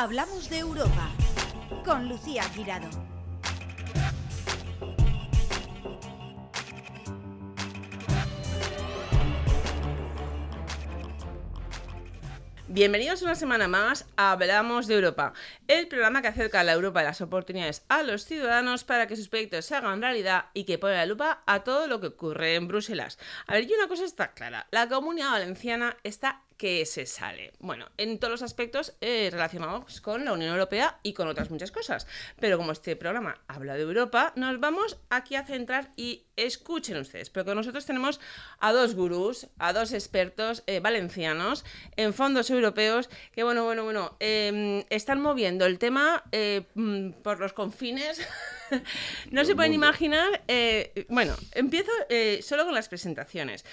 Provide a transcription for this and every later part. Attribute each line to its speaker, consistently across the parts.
Speaker 1: Hablamos de Europa con Lucía Girado.
Speaker 2: Bienvenidos una semana más a Hablamos de Europa, el programa que acerca a la Europa y las oportunidades a los ciudadanos para que sus proyectos se hagan realidad y que pone la lupa a todo lo que ocurre en Bruselas. A ver, y una cosa está clara, la comunidad valenciana está que se sale. Bueno, en todos los aspectos eh, relacionados con la Unión Europea y con otras muchas cosas. Pero como este programa habla de Europa, nos vamos aquí a centrar y escuchen ustedes, porque nosotros tenemos a dos gurús, a dos expertos eh, valencianos en fondos europeos que, bueno, bueno, bueno, em, están moviendo el tema eh, mm, por los confines. no se pueden imaginar. Bueno, empiezo solo con las presentaciones.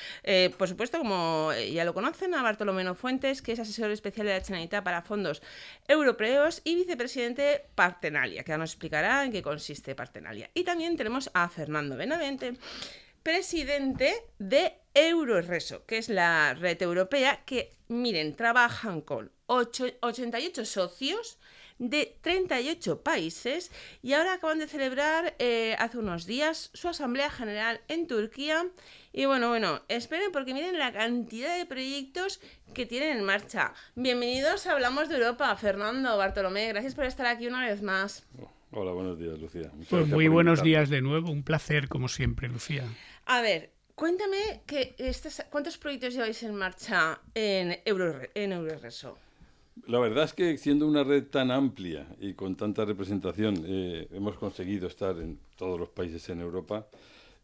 Speaker 2: por supuesto, como ya lo conocen, a Bartolomé Fuentes, que es asesor especial de la Generalitat para fondos europeos y vicepresidente Partenalia, que ahora nos explicará en qué consiste Partenalia. Y también tenemos a Fernando Benavente presidente de Euroreso, que es la red europea que, miren, trabajan con 88 socios de 38 países y ahora acaban de celebrar eh, hace unos días su Asamblea General en Turquía. Y bueno, bueno, esperen porque miren la cantidad de proyectos que tienen en marcha. Bienvenidos a Hablamos de Europa, Fernando, Bartolomé, gracias por estar aquí una vez más.
Speaker 3: Hola, buenos días, Lucía.
Speaker 4: pues muy buenos días de nuevo, un placer como siempre, Lucía.
Speaker 2: A ver, cuéntame que cuántos proyectos lleváis en marcha en, Euro, en Euroreso.
Speaker 3: La verdad es que siendo una red tan amplia y con tanta representación, eh, hemos conseguido estar en todos los países en Europa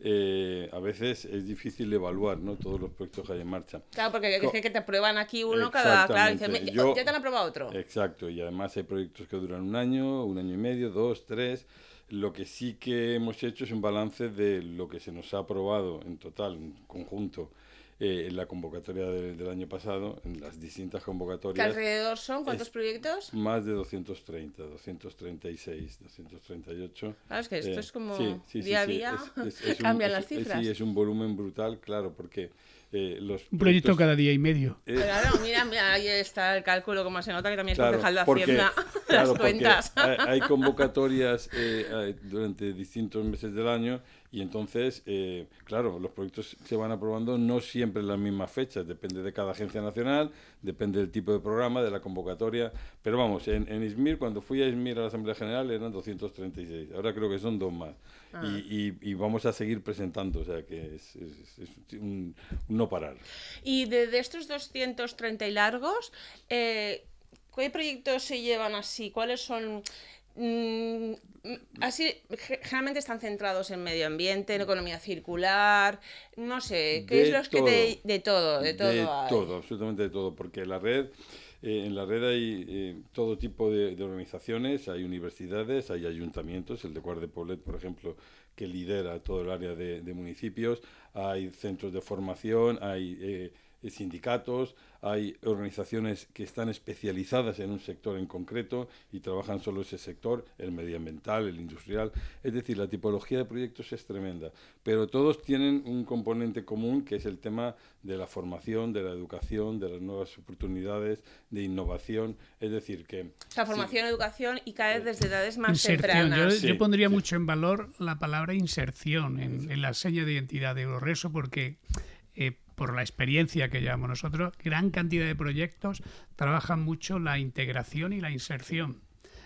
Speaker 3: eh, a veces es difícil evaluar ¿no? todos los proyectos que hay en marcha.
Speaker 2: Claro, porque es que te aprueban aquí uno cada... Claro, ya te han aprobado otro.
Speaker 3: Exacto, y además hay proyectos que duran un año, un año y medio, dos, tres. Lo que sí que hemos hecho es un balance de lo que se nos ha aprobado en total, en conjunto, eh, en la convocatoria del año pasado, en las distintas convocatorias.
Speaker 2: ¿Qué alrededor son? ¿Cuántos proyectos?
Speaker 3: Más de 230, 236, 238.
Speaker 2: Claro, es que esto eh, es como día a día cambian las cifras.
Speaker 3: sí, es un volumen brutal, claro, porque
Speaker 4: eh, los un proyecto cada día y medio.
Speaker 2: claro, mira, mira, ahí está el cálculo, como se nota que también es concejal de Hacienda, las cuentas.
Speaker 3: Hay, convocatorias durante distintos meses del año y entonces, eh, claro, los proyectos se van aprobando no siempre en las mismas fechas, depende de cada agencia nacional, depende del tipo de programa, de la convocatoria. Pero vamos, en, en ISMIR, cuando fui a ISMIR a la Asamblea General eran 236, ahora creo que son dos más. Ah. Y, y, vamos a seguir presentando, o sea que es, un, no parar.
Speaker 2: Y de, estos 230 y largos, eh, ¿qué proyectos se llevan así? ¿Cuáles son...? Mm, así, generalmente están centrados en medio ambiente, en economía circular, no sé, ¿qué es lo que te, de todo, de todo.
Speaker 3: De todo, absolutamente de todo, porque la red, eh, en la red hay eh, todo tipo de, organizaciones, hay universidades, hay ayuntamientos, el de Cuart de Poblet, por ejemplo, que lidera todo el área de, municipios, hay centros de formación, hay eh, sindicatos, hay organizaciones que están especializadas en un sector en concreto y trabajan solo ese sector, el medioambiental, el industrial. Es decir, la tipología de proyectos es tremenda, pero todos tienen un componente común que es el tema de la formación, de la educación, de las nuevas oportunidades, de innovación. Es decir, que...
Speaker 2: La formación, educación y caer desde edades más tempranas.
Speaker 4: Yo, pondría mucho en valor la palabra inserción en, la seña de identidad de Euroreso porque... Eh, por la experiencia que llevamos nosotros, gran cantidad de proyectos trabajan mucho la integración y la inserción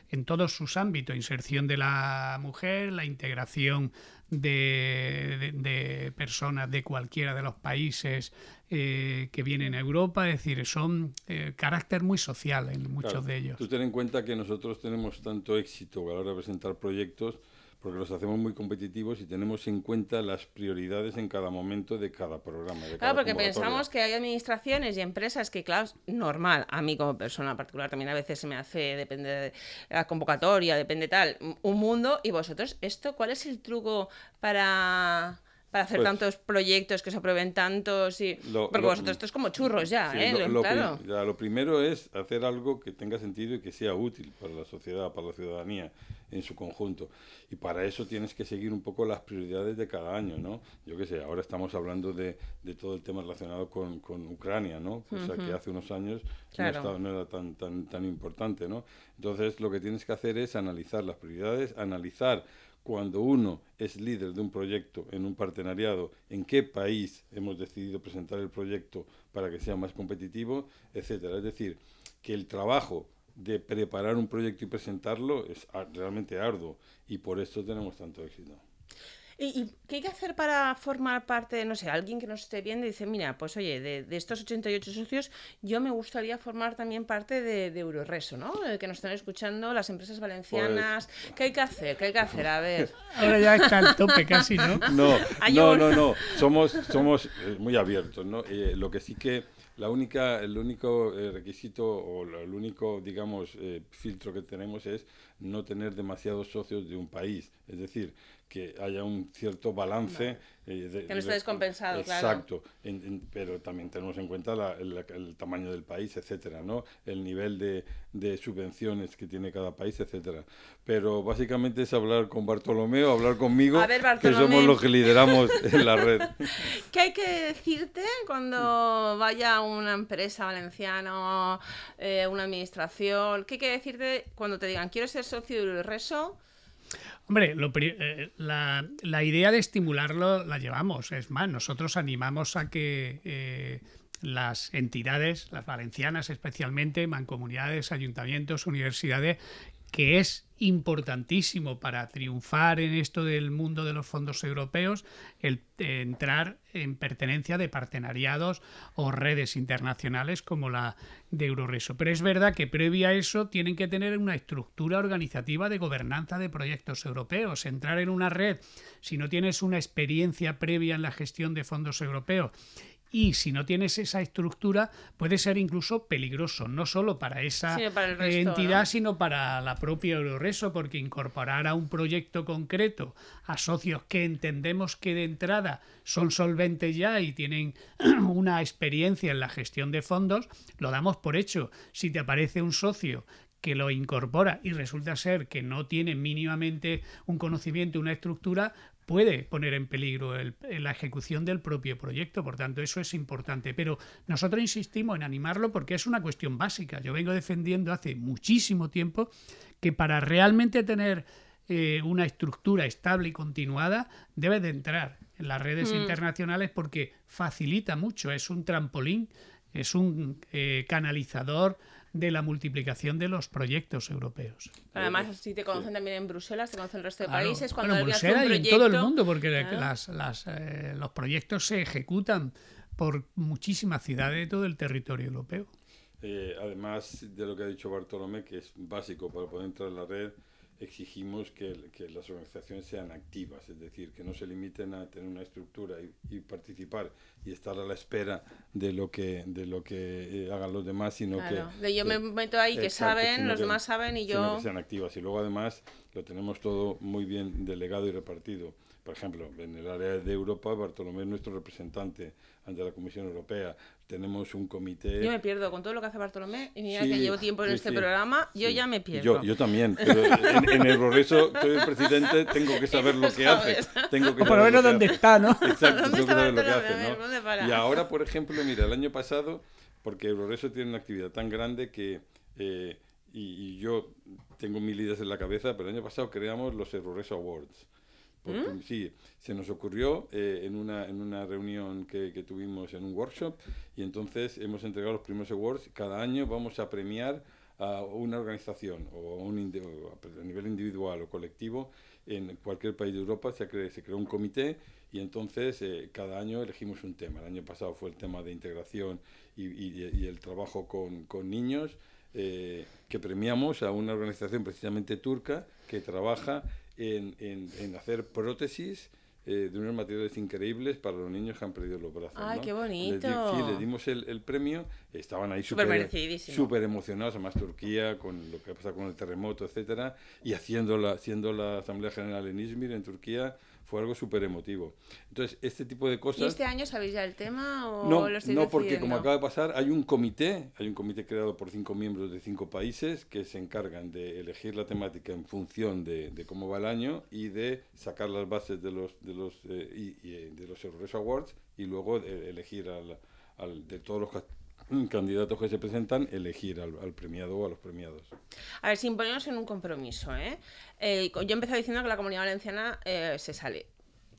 Speaker 4: en todos sus ámbitos, inserción de la mujer, la integración de, personas de cualquiera de los países eh, que vienen a Europa, es decir, son eh, carácter muy social en muchos de ellos.
Speaker 3: Tú ten en cuenta que nosotros tenemos tanto éxito a la hora de presentar proyectos porque los hacemos muy competitivos y tenemos en cuenta las prioridades en cada momento de cada programa.
Speaker 2: claro, porque pensamos que hay administraciones y empresas que, claro, normal, a mí como persona particular también a veces se me hace, depende de la convocatoria, depende tal, un mundo, y vosotros, esto, ¿cuál es el truco para para hacer
Speaker 3: Pues-
Speaker 2: tantos proyectos que se aprueben tantos y
Speaker 3: Lo-
Speaker 2: porque
Speaker 3: lo-
Speaker 2: vosotros esto es como churros ya,
Speaker 3: Sí,
Speaker 2: ¿eh?
Speaker 3: lo,
Speaker 2: Lo-
Speaker 3: lo pri-
Speaker 2: claro.
Speaker 3: ya, lo primero es hacer algo que tenga sentido y que sea útil para la sociedad, para la ciudadanía en su conjunto. Y para eso tienes que seguir un poco las prioridades de cada año, ¿no? Yo qué sé, ahora estamos hablando de, de todo el tema relacionado con, con Ucrania, ¿no? Cosa que hace unos años
Speaker 2: Claro.
Speaker 3: no, estaba- no era tan, tan, tan importante, ¿no? Entonces lo que tienes que hacer es analizar las prioridades, analizar cuando uno es líder de un proyecto en un partenariado, en qué país hemos decidido presentar el proyecto para que sea más competitivo, etcétera. Es decir, que el trabajo de preparar un proyecto y presentarlo es realmente arduo y por esto tenemos tanto éxito.
Speaker 2: ¿Y, y qué hay que hacer para formar parte, no sé, alguien que nos esté viendo y dice, mira, pues oye, de, de estos 88 socios, yo me gustaría formar también parte de, de Euroreso, ¿no? Eh, que nos están escuchando las empresas valencianas. ¿Qué hay que hacer? ¿Qué hay que hacer? A ver.
Speaker 4: Ahora ya está al tope casi, ¿no?
Speaker 3: No, no, no, no. Somos, somos eh, muy abiertos, ¿no? Eh, lo que sí que la única, el único requisito o el único, digamos, eh, filtro que tenemos es no tener demasiados socios de un país. Es decir, que haya un cierto balance. eh, de-
Speaker 2: Que no esté
Speaker 3: de-
Speaker 2: descompensado, claro.
Speaker 3: Exacto. En- en- pero también tenemos en cuenta la- el, el tamaño del país, etcétera, ¿no? El nivel de, de subvenciones que tiene cada país, etcétera. Pero básicamente es hablar con Bartolomeo, hablar conmigo, que somos los que lideramos en la red.
Speaker 2: ¿Qué hay que decirte cuando vaya una empresa valenciana, eh, una administración? ¿Qué hay que decirte cuando te digan, quiero ser socio de Euroreso?
Speaker 4: Hombre, lo eh, la, la idea de estimularlo la llevamos. Es más, nosotros animamos a que eh, las entidades, las valencianas especialmente, mancomunidades, ayuntamientos, universidades, que es importantísimo para triunfar en esto del mundo de los fondos europeos, el entrar en pertenencia de partenariados o redes internacionales como la de Euroreso. Pero es verdad que previa a eso tienen que tener una estructura organizativa de gobernanza de proyectos europeos. Entrar en una red, si no tienes una experiencia previa en la gestión de fondos europeos y si no tienes esa estructura puede ser incluso peligroso, no solo para esa
Speaker 2: para resto,
Speaker 4: entidad,
Speaker 2: ¿no?
Speaker 4: sino para la propia Euroreso, porque incorporar a un proyecto concreto a socios que entendemos que de entrada son solventes ya y tienen una experiencia en la gestión de fondos, lo damos por hecho. Si te aparece un socio que lo incorpora y resulta ser que no tiene mínimamente un conocimiento, una estructura, puede poner en peligro el- la ejecución del propio proyecto. Por tanto, eso es importante. Pero nosotros insistimos en animarlo porque es una cuestión básica. Yo vengo defendiendo hace muchísimo tiempo que para realmente tener eh, una estructura estable y continuada, debe de entrar en las redes internacionales porque facilita mucho, es un trampolín, es un eh, canalizador de la multiplicación de los proyectos europeos.
Speaker 2: Además, si te conocen también en Bruselas, te conocen el resto de
Speaker 4: Claro.
Speaker 2: países, cuando
Speaker 4: Bueno,
Speaker 2: hace un
Speaker 4: Bruselas y en
Speaker 2: proyecto...
Speaker 4: todo el mundo, porque
Speaker 2: Claro.
Speaker 4: las- las, eh, los proyectos se ejecutan por muchísimas ciudades de todo el territorio europeo.
Speaker 3: Eh, además de lo que ha dicho Bartolomé, que es básico para poder entrar en la red, exigimos que, que las organizaciones sean activas, es decir, que no se limiten a tener una estructura y, y participar y estar a la espera de lo que de lo que eh, hagan los demás, sino
Speaker 2: Claro,
Speaker 3: que
Speaker 2: yo me
Speaker 3: que-
Speaker 2: meto ahí, que
Speaker 3: Exacto,
Speaker 2: saben, los
Speaker 3: que-
Speaker 2: demás saben y
Speaker 3: sino
Speaker 2: yo...
Speaker 3: que sean activas. Y luego además lo tenemos todo muy bien delegado y repartido. Por ejemplo, en el área de Europa, Bartolomé es nuestro representante ante la Comisión Europea. Tenemos un comité...
Speaker 2: Yo me pierdo con todo lo que hace Bartolomé y mira
Speaker 3: Sí,
Speaker 2: que llevo tiempo en
Speaker 3: sí,
Speaker 2: este
Speaker 3: sí,
Speaker 2: programa, yo ya me pierdo.
Speaker 3: Yo, yo también. Pero en, en el Progreso, soy el presidente, tengo que saber lo que hace. Tengo que
Speaker 4: O por lo
Speaker 3: saber
Speaker 4: menos dónde está, ¿no?
Speaker 3: Exacto,
Speaker 2: ¿Dónde
Speaker 3: tengo que
Speaker 2: está
Speaker 3: saber lo que
Speaker 2: Bartolomé?
Speaker 3: hace, ¿no? Y ahora, por ejemplo, mira, el año pasado, porque Euroreso tiene una actividad tan grande que, eh, y, y yo tengo mil ideas en la cabeza, pero el año pasado creamos los Euroreso Awards. Porque,
Speaker 2: ¿Mm?
Speaker 3: Sí, se nos ocurrió eh, en, una, en una reunión que, que tuvimos en un workshop y entonces hemos entregado los primeros awards. Cada año vamos a premiar a una organización o a, un o a nivel individual o colectivo en cualquier país de Europa. Se, cre- se creó un comité y entonces eh, cada año elegimos un tema. El año pasado fue el tema de integración y, y- y el trabajo con, con niños. eh, que premiamos a una organización precisamente turca que trabaja en, en- en hacer prótesis eh, de unos materiales increíbles para los niños que han perdido los brazos.
Speaker 2: Ay,
Speaker 3: ¿no?
Speaker 2: qué
Speaker 3: Les
Speaker 2: bonito.
Speaker 3: sí, les dimos el, el premio, estaban ahí
Speaker 2: Súper
Speaker 3: súper emocionados, además Turquía, con lo que ha pasado con el terremoto, etcétera, y haciendo la, haciendo la Asamblea General en Izmir, en Turquía, fue algo súper emotivo. Entonces, este tipo de cosas...
Speaker 2: ¿Y este año sabéis ya el tema o
Speaker 3: no,
Speaker 2: lo estáis
Speaker 3: no, porque como acaba de pasar, hay un comité, hay un comité creado por cinco miembros de cinco países que se encargan de elegir la temática en función de, de cómo va el año y de sacar las bases de los de los eh, y- y, eh, de los Awards y luego elegir al, al- de todos los candidatos que se presentan, elegir al, premiado o a los premiados.
Speaker 2: A ver, sin ponernos en un compromiso, ¿eh? Eh, yo he empezado diciendo que la comunidad valenciana eh, se sale.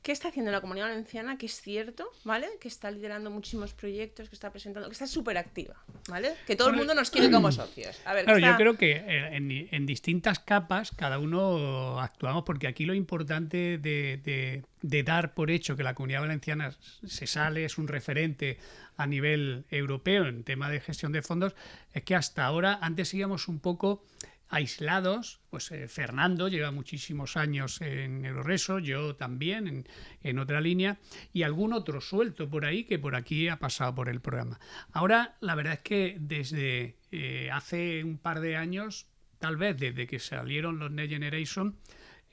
Speaker 2: ¿Qué está haciendo la comunidad valenciana? Que es cierto, ¿vale? Que está liderando muchísimos proyectos, que está presentando, que está súper activa, ¿vale? Que todo el mundo nos quiere como socios. A ver,
Speaker 4: Claro, yo
Speaker 2: está-
Speaker 4: creo que eh, en, en distintas capas cada uno actuamos porque aquí lo importante de, de- de dar por hecho que la comunidad valenciana se sale, es un referente a nivel europeo en tema de gestión de fondos, es que hasta ahora antes íbamos un poco aislados, pues eh, Fernando lleva muchísimos años en Euroreso, yo también en, en otra línea, y algún otro suelto por ahí que por aquí ha pasado por el programa. Ahora, la verdad es que desde eh, hace un par de años, tal vez desde que salieron los Next Generation,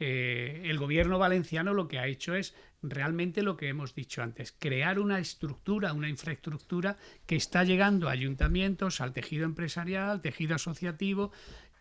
Speaker 4: eh, el gobierno valenciano lo que ha hecho es realmente lo que hemos dicho antes, crear una estructura, una infraestructura que está llegando a ayuntamientos, al tejido empresarial, al tejido asociativo.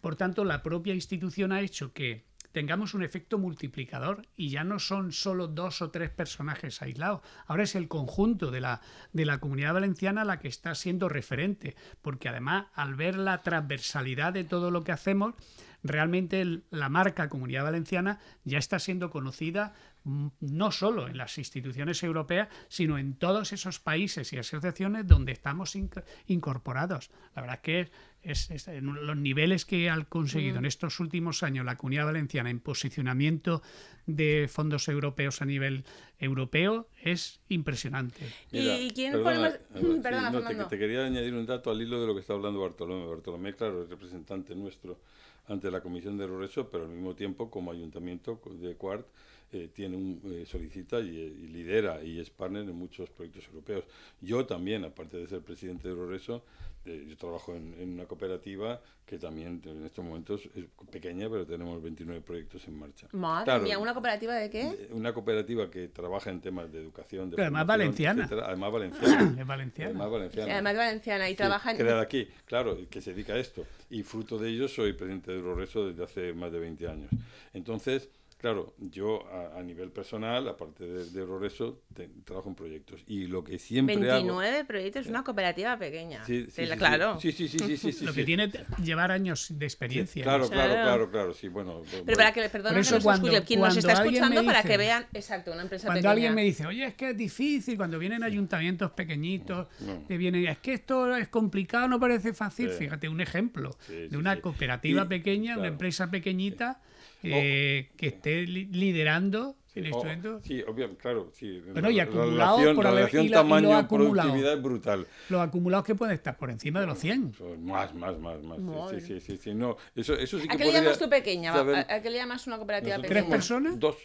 Speaker 4: Por tanto, la propia institución ha hecho que tengamos un efecto multiplicador y ya no son solo dos o tres personajes aislados. Ahora es el conjunto de la, de la comunidad valenciana la que está siendo referente, porque además al ver la transversalidad de todo lo que hacemos, realmente la marca Comunidad Valenciana ya está siendo conocida no solo en las instituciones europeas, sino en todos esos países y asociaciones donde estamos inc- incorporados. La verdad que es, es- es- en los niveles que ha conseguido en estos últimos años la Comunidad Valenciana en posicionamiento de fondos europeos a nivel europeo es impresionante.
Speaker 2: ¿Y quién
Speaker 3: perdona,
Speaker 2: más-
Speaker 3: Alba, sí,
Speaker 2: Perdona,
Speaker 3: no, te, te quería añadir un dato al hilo de lo que está hablando Bartolomé. Bartolomé, claro, es representante nuestro ante la Comisión de Progreso, pero al mismo tiempo, como ayuntamiento de Cuart, eh, tiene un, eh, solicita y, y lidera y es partner en muchos proyectos europeos. Yo también, aparte de ser presidente de Progreso, eh, yo trabajo en, en una cooperativa que también en estos momentos es pequeña, pero tenemos 29 proyectos en marcha.
Speaker 2: Madre
Speaker 3: Claro,
Speaker 2: mía, ¿una cooperativa de qué?
Speaker 3: eh, Una cooperativa que trabaja en temas de educación, de
Speaker 4: Pero además valenciana.
Speaker 3: etcétera. Además valenciana.
Speaker 4: Es valenciana.
Speaker 3: Además valenciana.
Speaker 2: Además valenciana y
Speaker 3: Sí,
Speaker 2: trabaja en...
Speaker 3: creada aquí, claro, que se dedica a esto. Y fruto de ello soy presidente de Euroreso desde hace más de 20 años. Entonces, claro, yo a, a nivel personal, aparte de, de Euroreso, te- trabajo en proyectos. Y lo que siempre hago...
Speaker 2: 29 proyectos, una cooperativa pequeña.
Speaker 3: Sí, sí, sí,
Speaker 2: claro.
Speaker 3: Sí, sí, sí, sí, sí, sí,
Speaker 4: lo
Speaker 3: sí.
Speaker 4: que tiene llevar años de experiencia.
Speaker 3: Claro, claro,
Speaker 2: Claro.
Speaker 3: claro, claro, sí, bueno.
Speaker 2: Pero
Speaker 3: bueno.
Speaker 2: para que, perdona
Speaker 4: Por
Speaker 2: que
Speaker 4: eso
Speaker 2: nos
Speaker 4: cuando-
Speaker 2: escuche, quien nos
Speaker 4: cuando
Speaker 2: está
Speaker 4: alguien me
Speaker 2: escuchando para que vean, exacto, una empresa
Speaker 4: Cuando
Speaker 2: pequeña.
Speaker 4: alguien me dice, oye, es que es difícil, cuando vienen ayuntamientos pequeñitos,
Speaker 3: No.
Speaker 4: que vienen, es que esto es complicado, no parece fácil.
Speaker 3: Sí.
Speaker 4: Fíjate, un ejemplo
Speaker 3: Sí,
Speaker 4: de una
Speaker 3: sí.
Speaker 4: cooperativa pequeña, una
Speaker 3: claro.
Speaker 4: empresa pequeñita, eh, que esté li- liderando el
Speaker 3: Oh,
Speaker 4: instrumento.
Speaker 3: sí, obviamente, claro, sí.
Speaker 4: Bueno, y
Speaker 3: la,
Speaker 4: acumulado
Speaker 3: relación,
Speaker 4: por
Speaker 3: la relación
Speaker 4: y la- y
Speaker 3: tamaño
Speaker 4: acumulado.
Speaker 3: productividad es brutal.
Speaker 4: Los acumulados que pueden estar por encima de los 100.
Speaker 3: Pues Más, más, más, más. Sí, sí, sí, sí, no, eso, eso sí
Speaker 2: ¿A
Speaker 3: que
Speaker 2: qué le llamas tú pequeña?
Speaker 3: saber-
Speaker 2: ¿A a qué le llamas una cooperativa
Speaker 3: Nosotros
Speaker 4: ¿Tres
Speaker 2: pequeña?
Speaker 3: somos
Speaker 4: personas?
Speaker 3: Dos.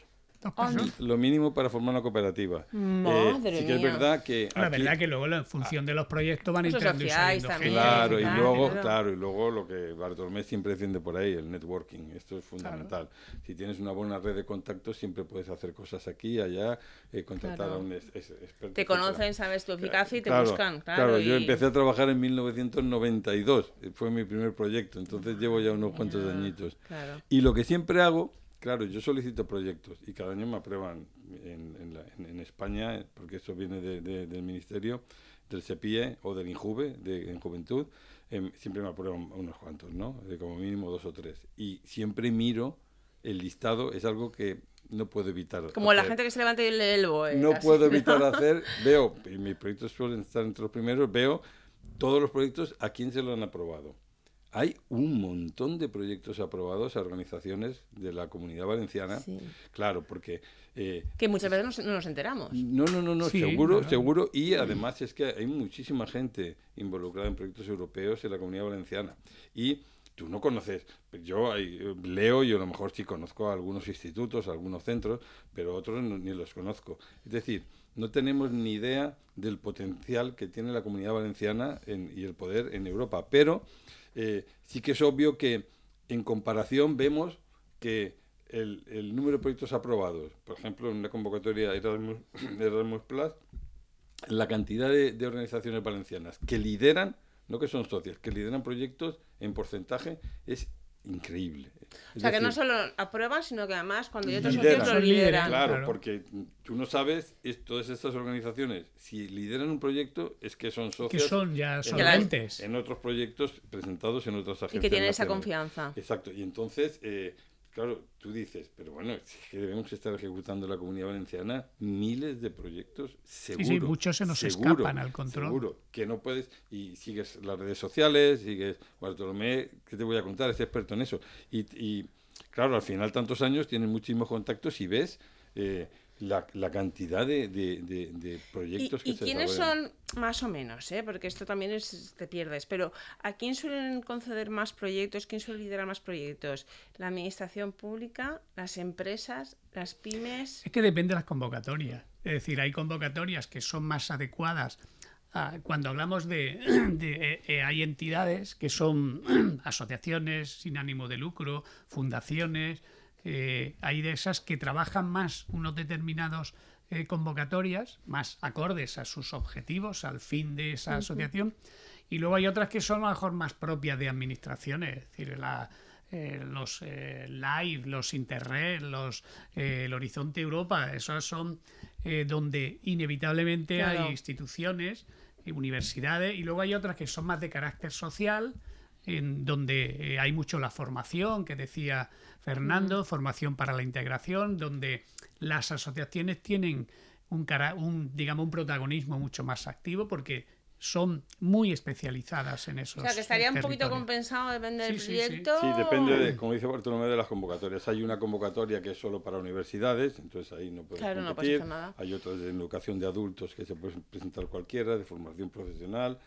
Speaker 4: Dos
Speaker 2: Ah,
Speaker 4: personas.
Speaker 3: Lo mínimo para formar una cooperativa. Eh,
Speaker 2: Madre
Speaker 3: sí que es verdad que.
Speaker 4: La
Speaker 3: aquí-
Speaker 4: verdad que luego en función de los proyectos van entrando y saliendo
Speaker 2: también.
Speaker 3: Claro, y luego,
Speaker 2: claro.
Speaker 3: claro, y luego lo que Bartolomé siempre defiende por ahí, el networking, esto es fundamental. Si tienes una buena red de contactos, siempre puedes hacer cosas aquí, allá, eh, contratar
Speaker 2: Claro.
Speaker 3: a un es- es- experto.
Speaker 2: Te
Speaker 3: etcétera.
Speaker 2: conocen, sabes tu eficacia y te
Speaker 3: Claro,
Speaker 2: buscan. Claro,
Speaker 3: yo
Speaker 2: y-
Speaker 3: empecé a trabajar en 1992, eh, fue mi primer proyecto, entonces llevo ya unos cuantos añitos.
Speaker 2: Claro.
Speaker 3: Y lo que siempre hago, claro, yo solicito proyectos y cada año me aprueban en, en la- en- en España, porque eso viene de- de- del Ministerio, del CEPIE o del INJUVE, de, en Juventud, em, siempre me aprueban unos cuantos, ¿no? De como mínimo dos o tres. Y siempre miro el listado, es algo que no puedo evitar.
Speaker 2: Como la gente que se levanta y lee el BOE.
Speaker 3: No
Speaker 2: así.
Speaker 3: puedo evitar hacer, veo, y mis proyectos suelen estar entre los primeros, veo todos los proyectos a quién se lo han aprobado. Hay un montón de proyectos aprobados a organizaciones de la comunidad valenciana.
Speaker 2: Sí.
Speaker 3: Claro, porque... eh,
Speaker 2: Que muchas veces no, no nos enteramos.
Speaker 3: no, no, no, no,
Speaker 4: Sí,
Speaker 3: seguro,
Speaker 4: claro.
Speaker 3: seguro. Y además es que hay muchísima gente involucrada en proyectos europeos en la comunidad valenciana. Y tú no conoces, yo eh, leo y a lo mejor sí conozco a algunos institutos, a algunos centros, pero otros no- ni los conozco. Es decir, no tenemos ni idea del potencial que tiene la comunidad valenciana en- y el poder en Europa. Pero eh, sí que es obvio que en comparación vemos que el, el número de proyectos aprobados, por ejemplo, en una convocatoria Erasmus, Erasmus Plus, la cantidad de, de organizaciones valencianas que lideran, no que son socias, que lideran proyectos en porcentaje es increíble.
Speaker 2: O
Speaker 3: Es
Speaker 2: sea, que no
Speaker 3: decir,
Speaker 2: solo aprueban, sino que además cuando hay otros
Speaker 3: Lideran.
Speaker 2: socios lo
Speaker 4: Son líderes,
Speaker 2: lideran.
Speaker 3: Claro,
Speaker 4: Claro.
Speaker 3: porque tú no sabes, es, todas estas organizaciones, si lideran un proyecto, es que son
Speaker 4: que
Speaker 3: socias
Speaker 4: son ya
Speaker 3: en,
Speaker 4: solventes.
Speaker 3: en otros proyectos presentados en otras agencias.
Speaker 2: Y que tienen esa confianza.
Speaker 3: Exacto, y entonces, eh, claro, tú dices, pero bueno, es que debemos estar ejecutando en la comunidad valenciana miles de proyectos, seguro.
Speaker 4: sí, muchos se nos
Speaker 3: seguro,
Speaker 4: escapan al control.
Speaker 3: Seguro, que no puedes, y sigues las redes sociales, sigues, Bartolomé, ¿qué te voy a contar? Es experto en eso. Y, y, claro, al final tantos años tienes muchísimos contactos y ves eh, la, la cantidad de, de- de- de
Speaker 2: ¿Y,
Speaker 3: proyectos que
Speaker 2: y
Speaker 3: se
Speaker 2: quiénes
Speaker 3: desarrollan.
Speaker 2: son, más o menos, eh? porque esto también es, te pierdes, pero ¿a quién suelen conceder más proyectos? ¿Quién suele liderar más proyectos? ¿La administración pública? ¿Las empresas? ¿Las pymes?
Speaker 4: Es que depende de las convocatorias. Es decir, hay convocatorias que son más adecuadas. cuando hablamos de, de- eh, eh, hay entidades que son asociaciones sin ánimo de lucro, fundaciones, eh, hay de esas que trabajan más unos determinados eh, convocatorias, más acordes a sus objetivos, al fin de esa asociación, y luego hay otras que son a lo mejor más propias de administraciones, es decir, la, eh, los eh, Live, los Interred, los, eh, el Horizonte Europa, esos son donde inevitablemente
Speaker 2: Claro.
Speaker 4: hay instituciones, universidades, y luego hay otras que son más de carácter social, en donde eh, hay mucho la formación, que decía Fernando, formación para la integración, donde las asociaciones tienen un, cara- un, digamos, un protagonismo mucho más activo porque son muy especializadas en eso.
Speaker 2: O sea, que estaría un poquito compensado, depende del
Speaker 4: Sí, sí, sí.
Speaker 2: proyecto.
Speaker 3: Sí, depende, de, como dice Bartolomé, de las convocatorias. Hay una convocatoria que es solo para universidades, entonces ahí no puedes
Speaker 2: Claro, no
Speaker 3: competir.
Speaker 2: nada.
Speaker 3: Hay otras de educación de adultos que se puede presentar cualquiera, de formación profesional,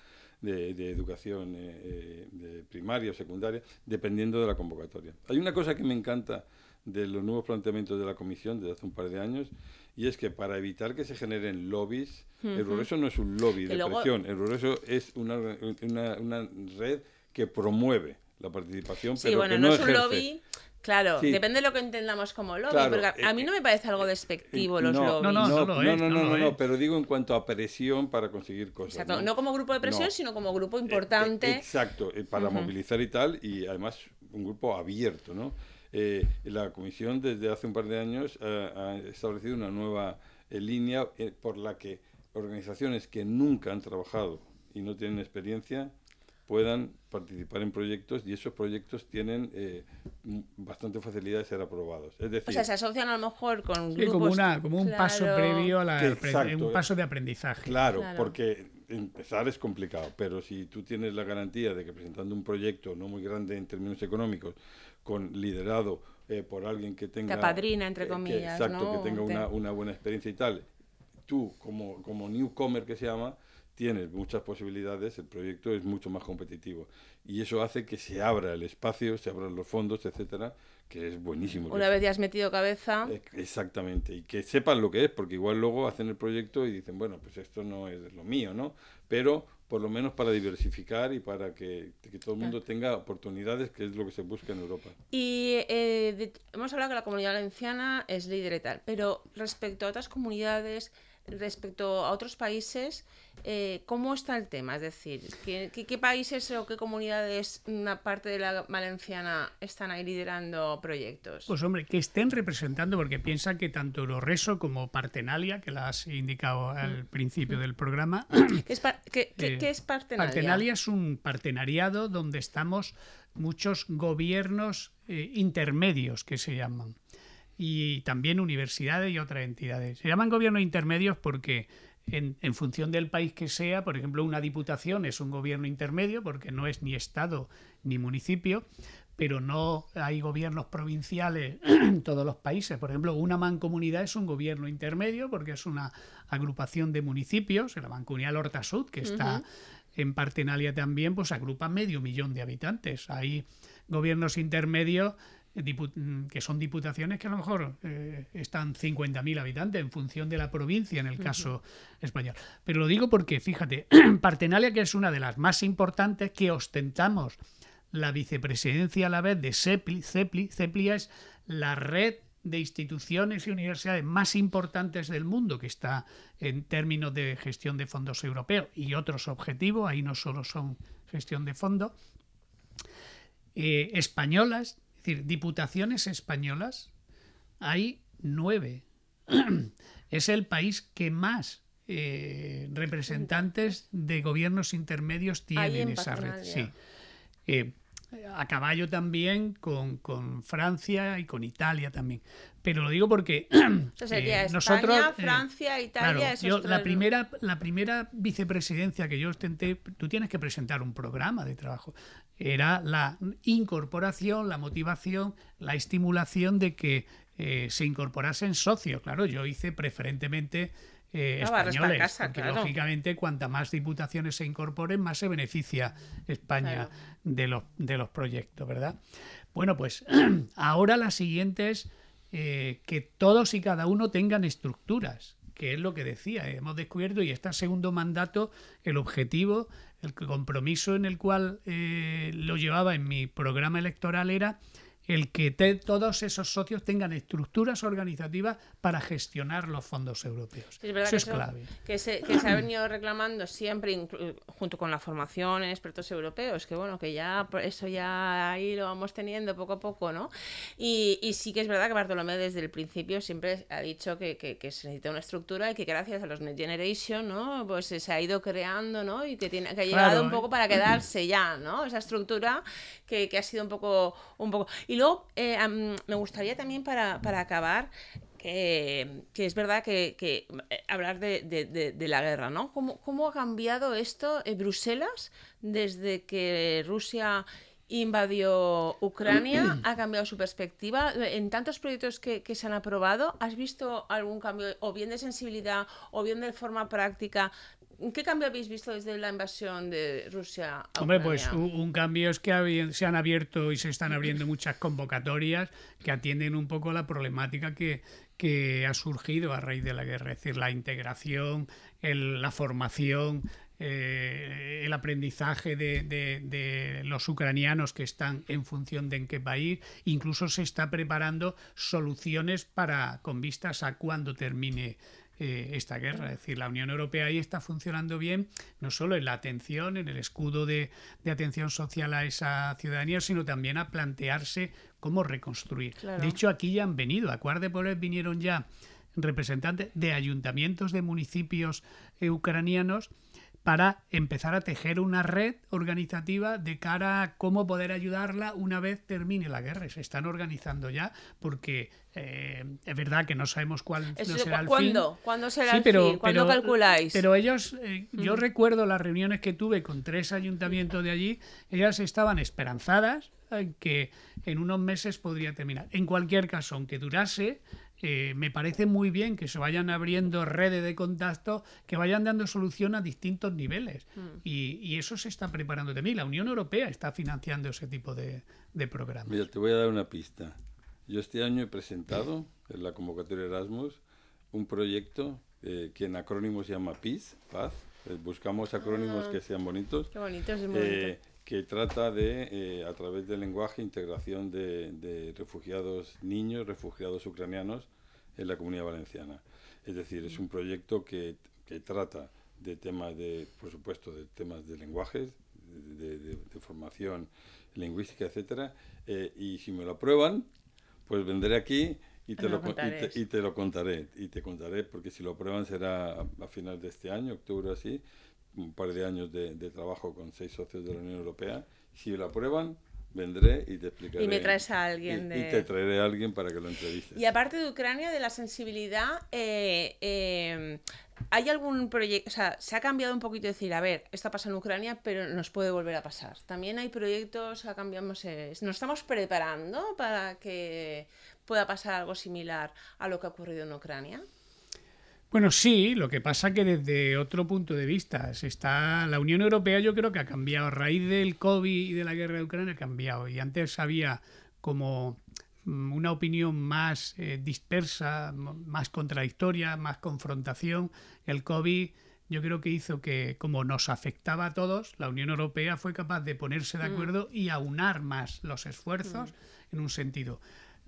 Speaker 3: de, de educación eh, eh, de primaria o secundaria, dependiendo de la convocatoria. Hay una cosa que me encanta de los nuevos planteamientos de la Comisión desde hace un par de años, y es que para evitar que se generen lobbies, el Progreso no es un lobby de
Speaker 2: luego-
Speaker 3: presión, el Progreso es una, una, una red que promueve la participación,
Speaker 2: Sí,
Speaker 3: pero
Speaker 2: bueno,
Speaker 3: que
Speaker 2: no,
Speaker 3: no,
Speaker 2: es un
Speaker 3: ejerce.
Speaker 2: lobby. Claro,
Speaker 3: Sí.
Speaker 2: depende de lo que entendamos como lobby,
Speaker 3: Claro,
Speaker 2: porque a, a
Speaker 3: eh,
Speaker 2: mí no me parece algo despectivo
Speaker 3: Eh,
Speaker 2: los
Speaker 3: no,
Speaker 2: lobbies.
Speaker 4: No, no, no es,
Speaker 3: no,
Speaker 4: no
Speaker 3: no,
Speaker 4: lo
Speaker 3: no, no,
Speaker 4: es.
Speaker 3: pero digo en cuanto a presión para conseguir cosas.
Speaker 2: Exacto, no como grupo de presión,
Speaker 3: No.
Speaker 2: sino como grupo
Speaker 3: Eh,
Speaker 2: importante.
Speaker 3: eh, exacto, eh, para movilizar y tal, y además un grupo abierto, ¿no? Eh, la comisión desde hace un par de años eh, ha establecido una nueva eh, línea eh, por la que organizaciones que nunca han trabajado y no tienen experiencia puedan participar en proyectos y esos proyectos tienen eh, bastante facilidad de ser aprobados. Es decir,
Speaker 2: o sea, se asocian a lo mejor con
Speaker 4: Sí,
Speaker 2: grupos...
Speaker 4: como, una, como un paso previo a la,
Speaker 3: exacto,
Speaker 4: un paso de aprendizaje.
Speaker 3: Claro,
Speaker 2: Claro.
Speaker 3: porque empezar es complicado, pero si tú tienes la garantía de que presentando un proyecto no muy grande en términos económicos, con liderado eh, por alguien que tenga...
Speaker 2: entre
Speaker 3: eh, que-
Speaker 2: comillas,
Speaker 3: exacto,
Speaker 2: ¿no?
Speaker 3: que tenga
Speaker 2: Te-
Speaker 3: una, una buena experiencia y tal, tú como, como newcomer que se llama, tienes muchas posibilidades, el proyecto es mucho más competitivo. Y eso hace que se abra el espacio, se abran los fondos, etcétera, que es buenísimo.
Speaker 2: Una vez ya has metido cabeza...
Speaker 3: eh, Exactamente, y que sepan lo que es, porque igual luego hacen el proyecto y dicen, bueno, pues esto no es lo mío, ¿no? Pero por lo menos para diversificar y para que, que todo el mundo tenga oportunidades, que es lo que se busca en Europa.
Speaker 2: Y eh, de- hemos hablado que la comunidad valenciana es líder y tal, pero respecto a otras comunidades, respecto a otros países, eh, ¿cómo está el tema? Es decir, ¿qué, qué, qué países o qué comunidades, una parte de la valenciana, están ahí liderando proyectos?
Speaker 4: Pues hombre, que estén representando, porque piensan que tanto Euroreso como Partenalia, que la has indicado al principio del programa,
Speaker 2: ¿Qué es, par- qué- qué-
Speaker 4: eh,
Speaker 2: qué es partenalia?
Speaker 4: Partenalia es un partenariado donde estamos muchos gobiernos eh, intermedios que se llaman y también universidades y otras entidades. Se llaman gobiernos intermedios porque en, en función del país que sea, por ejemplo, una diputación es un gobierno intermedio porque no es ni Estado ni municipio, pero no hay gobiernos provinciales en todos los países. Por ejemplo, una mancomunidad es un gobierno intermedio porque es una agrupación de municipios, la mancomunidad Horta Sud, que está en Partenalia también, pues agrupa medio millón de habitantes. Hay gobiernos intermedios que son diputaciones que a lo mejor eh, están 50.000 habitantes en función de la provincia en el caso español. Pero lo digo porque, fíjate, Partenalia, que es una de las más importantes que ostentamos la vicepresidencia a la vez de CEPLI. CEPLI, CEPLI es la red de instituciones y universidades más importantes del mundo, que está en términos de gestión de fondos europeos y otros objetivos, ahí no solo son gestión de fondos, eh, españolas, es decir, diputaciones españolas, hay nueve. es el país que más eh, representantes de gobiernos intermedios tiene en esa red. Sí. Eh, a caballo también con, con, Francia y con Italia también. Pero lo digo porque
Speaker 2: eh, nosotros, Francia, Italia,
Speaker 4: yo, la primera la primera vicepresidencia que yo ostenté, tú tienes que presentar un programa de trabajo. Era la incorporación, la motivación, la estimulación de que eh, se incorporasen socios. Claro, yo hice preferentemente eh, españoles, porque lógicamente cuanta más diputaciones se incorporen, más se beneficia España de, los, de los proyectos, ¿verdad? Bueno, pues ahora la siguiente es eh, que todos y cada uno tengan estructuras, que es lo que decía, hemos descubierto y este segundo mandato, el objetivo, el compromiso en el cual eh, lo llevaba en mi programa electoral era el que todos esos socios tengan estructuras organizativas para gestionar los fondos europeos. eso es clave.
Speaker 2: Que se, que se, ha venido reclamando siempre, junto con la formación en expertos europeos, que bueno, que ya eso ya ahí lo vamos teniendo poco a poco, ¿no? Y, y sí que es verdad que Bartolomé desde el principio siempre ha dicho que, que, que, se necesita una estructura y que gracias a los Net Generation, ¿no? Pues se ha ido creando, ¿no? Y que, tiene, que ha llegado un poco para quedarse ya, ¿no? Esa estructura que, que ha sido un poco... Un poco y luego eh, me gustaría también para, acabar que, es verdad que, eh, hablar de, la guerra, ¿no? ¿Cómo, ha cambiado esto en Bruselas desde que Rusia invadió Ucrania? ¿Ha cambiado su perspectiva? En tantos proyectos que, se han aprobado, ¿has visto algún cambio o bien de sensibilidad o bien de forma práctica ¿Qué cambio habéis visto desde la invasión de Rusia a
Speaker 4: Hombre, pues un, cambio es que se han abierto y se están abriendo muchas convocatorias que atienden un poco a la problemática que, que ha surgido a raíz de la guerra, es decir, la integración, la formación, eh, el aprendizaje de, de, los ucranianos que están en función de en qué país, incluso se está preparando soluciones para con vistas a cuando termine eh, esta guerra. Es decir, la Unión Europea ahí está funcionando bien, no solo en la atención, en el escudo de, atención social a esa ciudadanía, sino también a plantearse cómo reconstruir. De hecho, aquí ya han venido, a Cuart vinieron ya representantes de ayuntamientos de municipios eh, ucranianos para empezar a tejer una red organizativa de cara a cómo poder ayudarla una vez termine la guerra. Se están organizando ya porque eh, es verdad que no sabemos cuál será el
Speaker 2: ¿cuándo? fin. ¿Cuándo será el fin? ¿Cuándo calculáis?
Speaker 4: Pero ellos, eh, yo recuerdo las reuniones que tuve con tres ayuntamientos de allí, ellas estaban esperanzadas en que en unos meses podría terminar. En cualquier caso, aunque durase, eh, me parece muy bien que se vayan abriendo redes de contacto que vayan dando solución a distintos niveles. Mm. Y, eso se está preparando también. La Unión Europea está financiando ese tipo de, programas.
Speaker 3: Mira, te voy a dar una pista. Yo este año he presentado en la convocatoria Erasmus un proyecto eh, que en acrónimos se llama PEACE, paz. Eh, buscamos acrónimos ah. que sean bonitos.
Speaker 2: Qué bonito, es muy bonito
Speaker 3: que trata de, eh, a través del lenguaje, integración de, refugiados niños, refugiados ucranianos en la comunidad valenciana. Es decir, es un proyecto que, trata de temas de, por supuesto, de temas de lenguajes, de, formación lingüística, etcétera. Eh, y si me lo aprueban, pues vendré aquí y te, lo, y te, lo contaré. Y te contaré, porque si lo aprueban será a, a final de este año, octubre así un par de años de, trabajo con seis socios de la Unión Europea. Si lo aprueban, vendré y te explicaré.
Speaker 2: Y me traes a alguien.
Speaker 3: Y, te traeré a alguien para que lo entrevistes.
Speaker 2: Y aparte de Ucrania, de la sensibilidad, eh, eh, ¿hay algún proyecto? O sea, se ha cambiado un poquito decir, a ver, está pasando en Ucrania, pero nos puede volver a pasar. También hay proyectos, cambiamos, eh, nos estamos preparando para que pueda pasar algo similar a lo que ha ocurrido en Ucrania.
Speaker 4: Bueno, sí, lo que pasa que desde otro punto de vista, se está, la Unión Europea yo creo que ha cambiado, a raíz del COVID y de la guerra de Ucrania ha cambiado, y antes había como mm, una opinión más eh, dispersa, más contradictoria, más confrontación. El COVID yo creo que hizo que, como nos afectaba a todos, la Unión Europea fue capaz de ponerse de acuerdo y aunar más los esfuerzos en un sentido.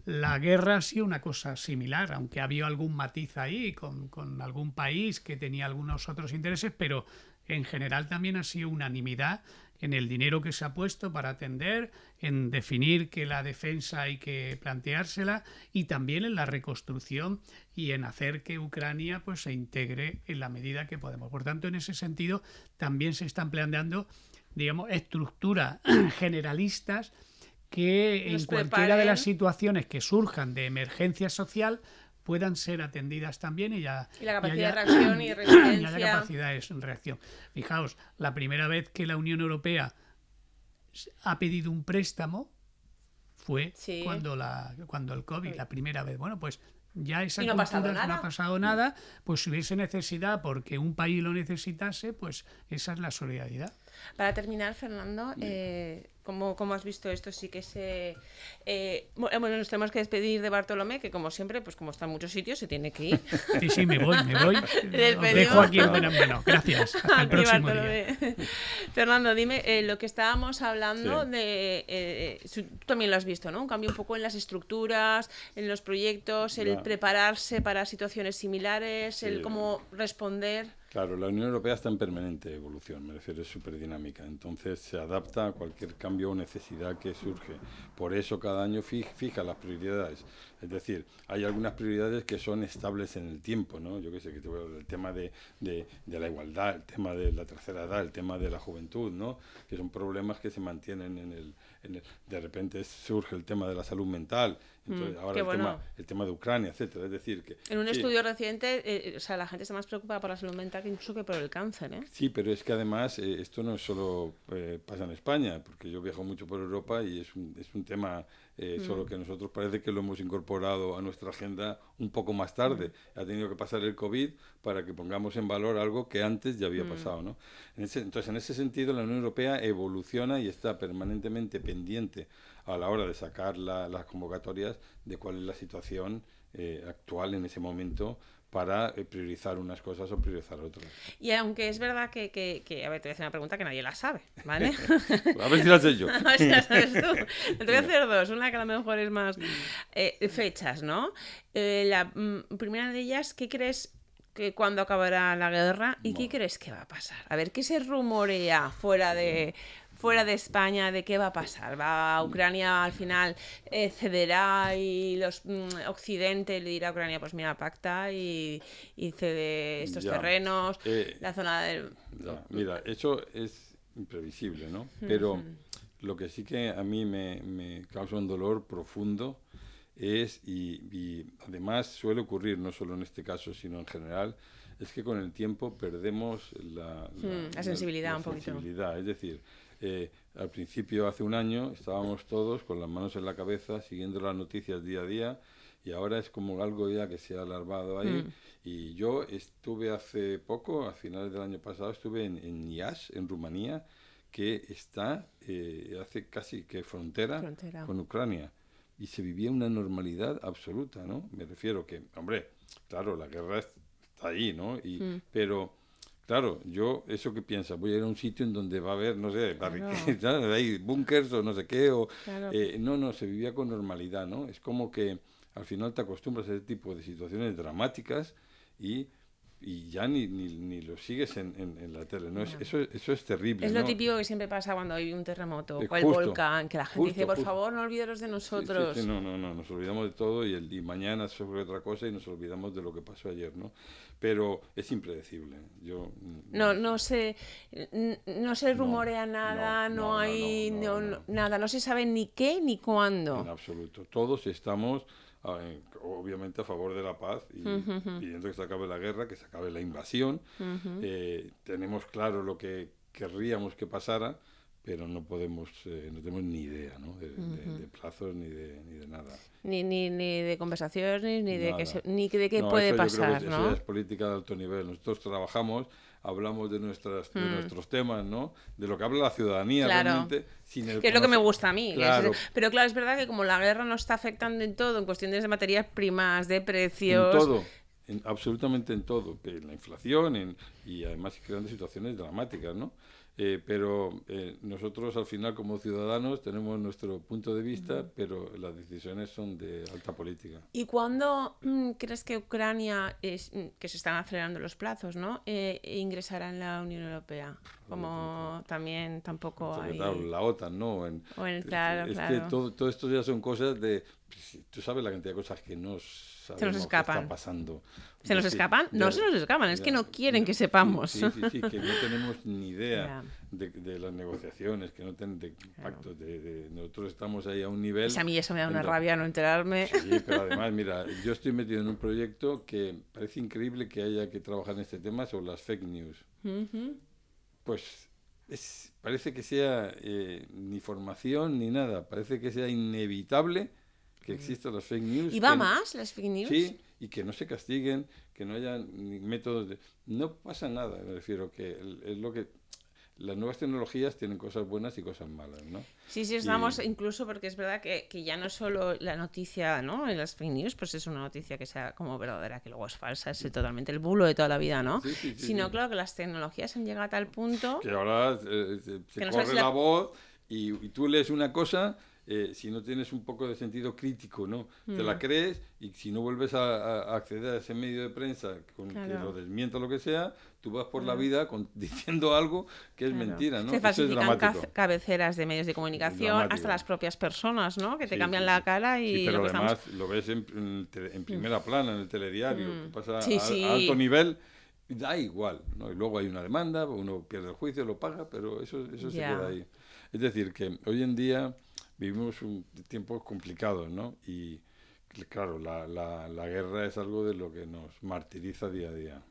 Speaker 4: La guerra ha sido una cosa similar, aunque había algún matiz ahí con, con algún país que tenía algunos otros intereses, pero en general también ha sido unanimidad en el dinero que se ha puesto para atender, en definir que la defensa hay que planteársela y también en la reconstrucción y en hacer que Ucrania pues se integre en la medida que podemos. Por tanto, en ese sentido también se están planteando digamos estructuras generalistas que en cualquiera de las situaciones que surjan de emergencia social puedan ser atendidas también y ya
Speaker 2: y la capacidad de reacción y resiliencia
Speaker 4: y haya capacidades en reacción. Fijaos, la primera vez que la Unión Europea ha pedido un préstamo fue
Speaker 2: Sí.
Speaker 4: cuando la cuando el COVID, la primera vez. Bueno, pues ya esa
Speaker 2: Y no ha pasado
Speaker 4: cultura no ha pasado nada, pues si hubiese necesidad porque un país lo necesitase, pues esa es la solidaridad.
Speaker 2: Para terminar, Fernando, eh, ¿cómo, cómo has visto esto? Sí que se... eh, bueno, bueno, nos tenemos que despedir de Bartolomé, que como siempre, pues como está en muchos sitios, se tiene que ir.
Speaker 4: Sí, sí, me voy, me voy. Dejo aquí en manos. Gracias. Hasta el próximo día.
Speaker 2: Fernando, dime, eh, lo que estábamos hablando
Speaker 3: Sí.
Speaker 2: de... eh, tú también lo has visto, ¿no? Un cambio un poco en las estructuras, en los proyectos, el prepararse para situaciones similares, el cómo responder.
Speaker 3: Claro, la Unión Europea está en permanente evolución, me refiero, es súper dinámica, entonces se adapta a cualquier cambio o necesidad que surge. Por eso cada año fi- fija las prioridades. Es decir, hay algunas prioridades que son estables en el tiempo, ¿no? Yo qué sé, que te voy a hablar del tema de, de- de la igualdad, el tema de la tercera edad, el tema de la juventud, ¿no? Que son problemas que se mantienen en el... en el- de repente surge el tema de la salud mental, entonces,
Speaker 2: Mm,
Speaker 3: ahora
Speaker 2: qué
Speaker 3: el,
Speaker 2: bueno.
Speaker 3: tema, el tema de Ucrania, etcétera. Es decir, que...
Speaker 2: En un
Speaker 3: sí.
Speaker 2: estudio reciente, eh, o sea, la gente está más preocupada por la salud mental que incluso que por el cáncer, ¿eh?
Speaker 3: Sí, pero es que además eh, esto no solo eh, pasa en España, porque yo viajo mucho por Europa y es un, es un tema eh, solo que nosotros parece que lo hemos incorporado a nuestra agenda un poco más tarde. Ha tenido que pasar el COVID para que pongamos en valor algo que antes ya había pasado. ¿no? En ese- entonces, en ese sentido, la Unión Europea evoluciona y está permanentemente pendiente a la hora de sacar la- las convocatorias de cuál es la situación eh, actual en ese momento para eh, priorizar unas cosas o priorizar otras.
Speaker 2: Y aunque es verdad que, que, que- a ver, te voy a hacer una pregunta que nadie la sabe, ¿vale?
Speaker 3: A ver si la sé yo.
Speaker 2: A ver si la sabes tú. Te voy a hacer dos. Una que a lo mejor es más eh, fechas, ¿no? Eh, la mm, primera de ellas, ¿qué crees que cuando acabará la guerra y qué crees que va a pasar? A ver, ¿qué se rumorea fuera de fuera de España de qué va a pasar? ¿Va Ucrania al final eh, cederá y los mm, Occidente le dirá a Ucrania pues mira pacta y, y cede estos
Speaker 3: Ya.
Speaker 2: terrenos,
Speaker 3: Eh,
Speaker 2: la zona del
Speaker 3: Ya, mira, eso es imprevisible, ¿no? Pero lo que sí que a mí me, me causa un dolor profundo es, y, y además suele ocurrir no solo en este caso, sino en general, es que con el tiempo perdemos la,
Speaker 2: Mm, la sensibilidad un poquito.
Speaker 3: sensibilidad. Es decir, eh, al principio, hace un año, estábamos todos con las manos en la cabeza, siguiendo las noticias día a día, y ahora es como algo ya que se ha alarmado ahí.
Speaker 2: Mm.
Speaker 3: Y yo estuve hace poco, a finales del año pasado, estuve en, en Iași, en Rumanía, que está, eh, hace casi que frontera,
Speaker 2: Frontera.
Speaker 3: con Ucrania. Y se vivía una normalidad absoluta, ¿no? Me refiero que, hombre, claro, la guerra está ahí, ¿no? Y,
Speaker 2: Mm.
Speaker 3: Pero, claro, yo, ¿eso que piensa? Voy a ir a un sitio en donde va a haber, no sé, barricadas, hay búnkers o no sé qué, o...
Speaker 2: Claro.
Speaker 3: eh, no, no, se vivía con normalidad, ¿no? Es como que al final te acostumbras a ese tipo de situaciones dramáticas y, y ya ni, ni, ni lo sigues en, en, en la tele, ¿no? Es- eso, eso es terrible,
Speaker 2: Es lo
Speaker 3: ¿no?
Speaker 2: típico que siempre pasa cuando hay un terremoto
Speaker 3: Eh,
Speaker 2: o el
Speaker 3: justo,
Speaker 2: volcán, que la gente
Speaker 3: justo,
Speaker 2: dice, por
Speaker 3: justo.
Speaker 2: favor, no olvidaros de
Speaker 3: Sí, sí,
Speaker 2: nosotros.
Speaker 3: sí, no, no, no, nos olvidamos de todo y, el, y mañana sobre otra cosa y nos olvidamos de lo que pasó ayer, ¿no? Pero es impredecible. Yo, mm,
Speaker 2: No, no se, no se rumorea nada,
Speaker 3: no,
Speaker 2: no,
Speaker 3: no,
Speaker 2: hay nada, no se sabe ni qué ni cuándo.
Speaker 3: En absoluto. Todos estamos, obviamente, a favor de la paz y pidiendo que se acabe la guerra, que se acabe la invasión. Eh, tenemos claro lo que querríamos que pasara, pero no podemos, eh, no tenemos ni idea ¿no? de, de- de plazos ni de, ni de nada.
Speaker 2: Ni, ni, ni de conversaciones, ni de, que
Speaker 3: Nada.
Speaker 2: se- ni de qué
Speaker 3: No,
Speaker 2: puede
Speaker 3: eso yo creo que
Speaker 2: pasar,
Speaker 3: eso
Speaker 2: ¿no?
Speaker 3: ya es política de alto nivel. Nosotros trabajamos, hablamos de, nuestras, de nuestros temas, ¿no? De lo que habla la ciudadanía
Speaker 2: Mm. Claro.
Speaker 3: realmente. Sin el
Speaker 2: Que es lo que me gusta a mí. es-
Speaker 3: Claro.
Speaker 2: pero claro, es verdad que como la guerra nos está afectando en todo, en cuestiones de materias primas, de precios,
Speaker 3: En todo. en, absolutamente en todo, en la inflación en, y además creando situaciones dramáticas, ¿no? Eh, pero eh, nosotros al final como ciudadanos tenemos nuestro punto de vista, pero las decisiones son de alta política.
Speaker 2: ¿Y cuándo mm, crees que Ucrania, es, mm, que se están acelerando los plazos, ¿no? Eh, ingresará en la Unión Europea? Como también tampoco hay...
Speaker 3: La OTAN, ¿no? En,
Speaker 2: o en, claro,
Speaker 3: es
Speaker 2: claro.
Speaker 3: que todo, todo esto ya son cosas de... Tú sabes la cantidad de cosas que nos
Speaker 2: se nos escapan.
Speaker 3: está pasando.
Speaker 2: ¿Se nos escapan? No se nos escapan, es que no quieren que sepamos.
Speaker 3: Sí, sí, sí, que no tenemos ni idea de, de, las negociaciones, que no tienen de pactos. De, de, nosotros estamos ahí a un nivel...
Speaker 2: Pues a mí eso me da una rabia no enterarme.
Speaker 3: Sí, pero además, mira, yo estoy metido en un proyecto que parece increíble que haya que trabajar en este tema sobre las fake news.
Speaker 2: Uh -huh.
Speaker 3: Pues es, parece que sea eh, ni formación ni nada, parece que sea inevitable que existan las fake news.
Speaker 2: ¿Y va
Speaker 3: que,
Speaker 2: más las fake news?
Speaker 3: Sí, y que no se castiguen, que no haya ni métodos de... No pasa nada, me refiero que es lo que... Las nuevas tecnologías tienen cosas buenas y cosas malas, ¿no?
Speaker 2: Sí, sí, estamos y... incluso porque es verdad que, que, ya no solo la noticia, ¿no? En las fake news, pues es una noticia que sea como verdadera, que luego es falsa, es totalmente el bulo de toda la vida, ¿no?
Speaker 3: Sí, sí, sí,
Speaker 2: Sino, claro, que las tecnologías han llegado a tal punto...
Speaker 3: Que ahora eh, se, se corre la, la voz y, y tú lees una cosa eh, si no tienes un poco de sentido crítico, ¿no? Mm. Te la crees y si no vuelves a, a, acceder a ese medio de prensa con claro. que lo desmienta o lo que sea, tú vas por claro. la vida con, diciendo algo que es claro. mentira, ¿no?
Speaker 2: Se falsifican cabeceras de medios de comunicación hasta las propias personas, ¿no? Que te
Speaker 3: sí,
Speaker 2: cambian
Speaker 3: sí,
Speaker 2: la cara y...
Speaker 3: Sí, pero
Speaker 2: lo
Speaker 3: además
Speaker 2: estamos...
Speaker 3: lo ves en, en, en primera mm. plana, en el telediario,
Speaker 2: Mm.
Speaker 3: pasa
Speaker 2: Sí,
Speaker 3: a, a alto nivel da igual, ¿no? Y luego hay una demanda, uno pierde el juicio, lo paga, pero eso, eso se
Speaker 2: Ya.
Speaker 3: queda ahí. Es decir, que hoy en día vivimos un tiempos complicados, ¿no? Y claro, la, la, la guerra es algo de lo que nos martiriza día a día.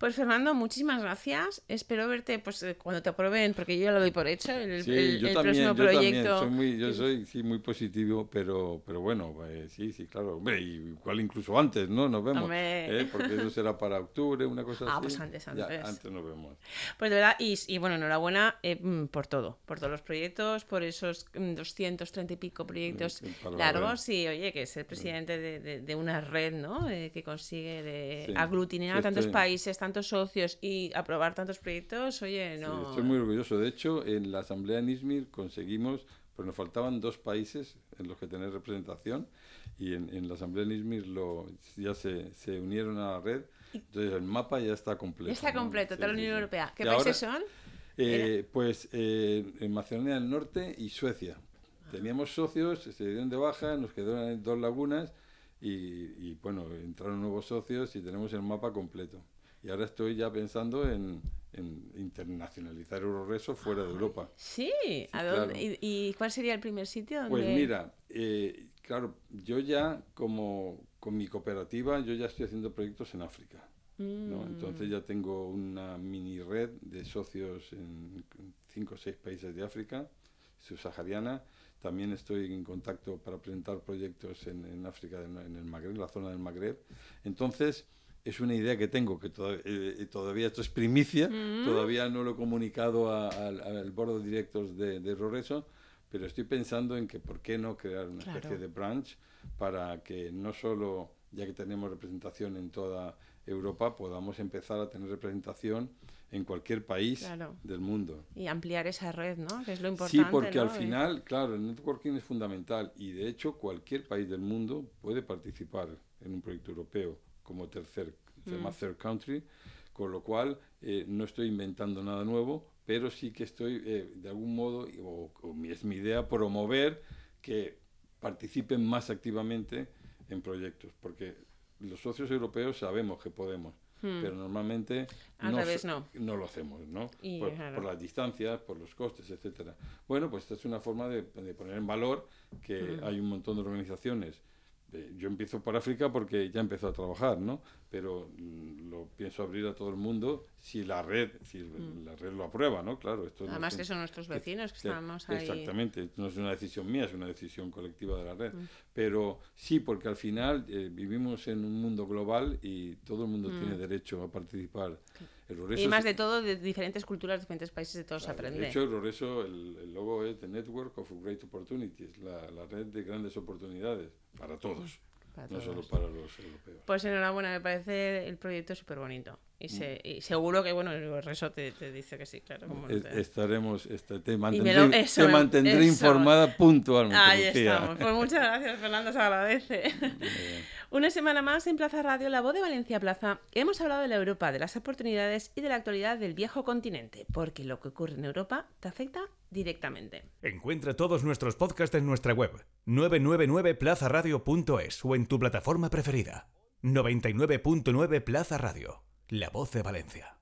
Speaker 2: Pues Fernando, muchísimas gracias. Espero verte pues eh, cuando te aprueben, porque yo ya lo doy por hecho, el,
Speaker 3: Sí,
Speaker 2: el-
Speaker 3: yo
Speaker 2: el
Speaker 3: también,
Speaker 2: próximo
Speaker 3: yo también.
Speaker 2: proyecto.
Speaker 3: Soy muy, yo soy sí, muy positivo, pero, pero bueno, eh, sí, sí, claro. Hombre, igual incluso antes, ¿no? Nos vemos. ¿eh? Porque eso será para octubre, una cosa
Speaker 2: Ah,
Speaker 3: así.
Speaker 2: pues antes,
Speaker 3: Ya,
Speaker 2: antes.
Speaker 3: antes nos vemos.
Speaker 2: Pues de verdad, y, y bueno, enhorabuena eh, mm, por todo, por todos los proyectos, por esos mm, 230 y pico proyectos largos y oye, que es el presidente de, de- de una red, ¿no? Que consigue de aglutinar a tantos países, tantos socios y aprobar tantos proyectos, oye,
Speaker 3: Sí,
Speaker 2: no...
Speaker 3: estoy muy orgulloso. De hecho, en la Asamblea en Izmir conseguimos, pues nos faltaban dos países en los que tener representación y en, en la Asamblea en Izmir lo, ya se, se unieron a la red. Entonces el mapa ya está completo.
Speaker 2: Ya está
Speaker 3: ¿no?
Speaker 2: completo,
Speaker 3: Sí,
Speaker 2: toda la
Speaker 3: sí,
Speaker 2: Unión
Speaker 3: sí.
Speaker 2: Europea. ¿Qué países
Speaker 3: ahora,
Speaker 2: son?
Speaker 3: eh, pues eh, en Macedonia del Norte y Suecia. Teníamos socios, se dieron de baja, nos quedaron dos lagunas y, y, bueno, entraron nuevos socios y tenemos el mapa completo. Y ahora estoy ya pensando en, en internacionalizar Euroreso fuera de Europa.
Speaker 2: Sí, ¿a dónde?
Speaker 3: claro.
Speaker 2: ¿Y, cuál sería el primer sitio?
Speaker 3: Pues
Speaker 2: donde-
Speaker 3: mira, eh, claro, yo ya como con mi cooperativa, yo ya estoy haciendo proyectos en África. ¿no?
Speaker 2: Mm.
Speaker 3: Entonces ya tengo una mini red de socios en cinco o seis países de África, subsahariana. También estoy en contacto para presentar proyectos en, en África, en, en el Magreb, la zona del Magreb. Entonces, es una idea que tengo, que toda- eh, todavía esto es primicia,
Speaker 2: Mm.
Speaker 3: todavía no lo he comunicado a- al, al board of directors de, de Roreso, pero estoy pensando en que por qué no crear una
Speaker 2: Claro.
Speaker 3: especie de branch para que no solo, ya que tenemos representación en toda Europa, podamos empezar a tener representación en cualquier país
Speaker 2: Claro.
Speaker 3: del mundo.
Speaker 2: Y ampliar esa red, ¿no? Que es lo importante.
Speaker 3: Sí, porque
Speaker 2: ¿no?
Speaker 3: al final, claro, el networking es fundamental y de hecho cualquier país del mundo puede participar en un proyecto europeo como tercer, llama
Speaker 2: Mm.
Speaker 3: third country, con lo cual eh, no estoy inventando nada nuevo, pero sí que estoy eh, de algún modo, o, o mi- es mi idea, promover que participen más activamente en proyectos, porque los socios europeos sabemos que podemos,
Speaker 2: Hmm.
Speaker 3: pero normalmente
Speaker 2: Al revés, no.
Speaker 3: no lo hacemos, ¿no?
Speaker 2: Y,
Speaker 3: por, por las distancias, por los costes, etcétera. Bueno, pues esta es una forma de, de poner en valor que
Speaker 2: Mm.
Speaker 3: hay un montón de organizaciones. Eh, yo empiezo por África porque ya empezó a trabajar, ¿no? Pero mm, lo pienso abrir a todo el mundo si la red, si
Speaker 2: Mm.
Speaker 3: la red lo aprueba, ¿no? Claro, esto no
Speaker 2: Además
Speaker 3: es
Speaker 2: que son nuestros vecinos, que estamos ahí.
Speaker 3: Exactamente, no es una decisión mía, es una decisión colectiva de la red.
Speaker 2: Mm.
Speaker 3: Pero sí, porque al final eh, vivimos en un mundo global y todo el mundo
Speaker 2: Mm.
Speaker 3: tiene derecho a participar.
Speaker 2: Y más de todo, de diferentes culturas, diferentes países, de todos se
Speaker 3: Claro,
Speaker 2: aprende.
Speaker 3: De hecho, el Roreso, el, el logo es The Network of Great Opportunities, la, la red de grandes oportunidades para todos.
Speaker 2: para
Speaker 3: no
Speaker 2: todos.
Speaker 3: solo para los europeos.
Speaker 2: Pues enhorabuena, me parece el proyecto súper bonito. Y, se, y seguro que, bueno, el resto te, te dice que sí, claro. como no
Speaker 3: Es-
Speaker 2: te-
Speaker 3: estaremos, esta- te mantendré,
Speaker 2: lo- eso
Speaker 3: te
Speaker 2: me-
Speaker 3: mantendré
Speaker 2: eso.
Speaker 3: informada puntualmente.
Speaker 2: Ahí
Speaker 3: Lucía.
Speaker 2: estamos. Pues muchas gracias, Fernando, se agradece. Una semana más en Plaza Radio, La Voz de Valencia Plaza, hemos hablado de la Europa, de las oportunidades y de la actualidad del viejo continente, porque lo que ocurre en Europa te afecta directamente.
Speaker 5: Encuentra todos nuestros podcasts en nuestra web 999plazaradio.es o en tu plataforma preferida. 99.9 Plaza Radio, la voz de Valencia.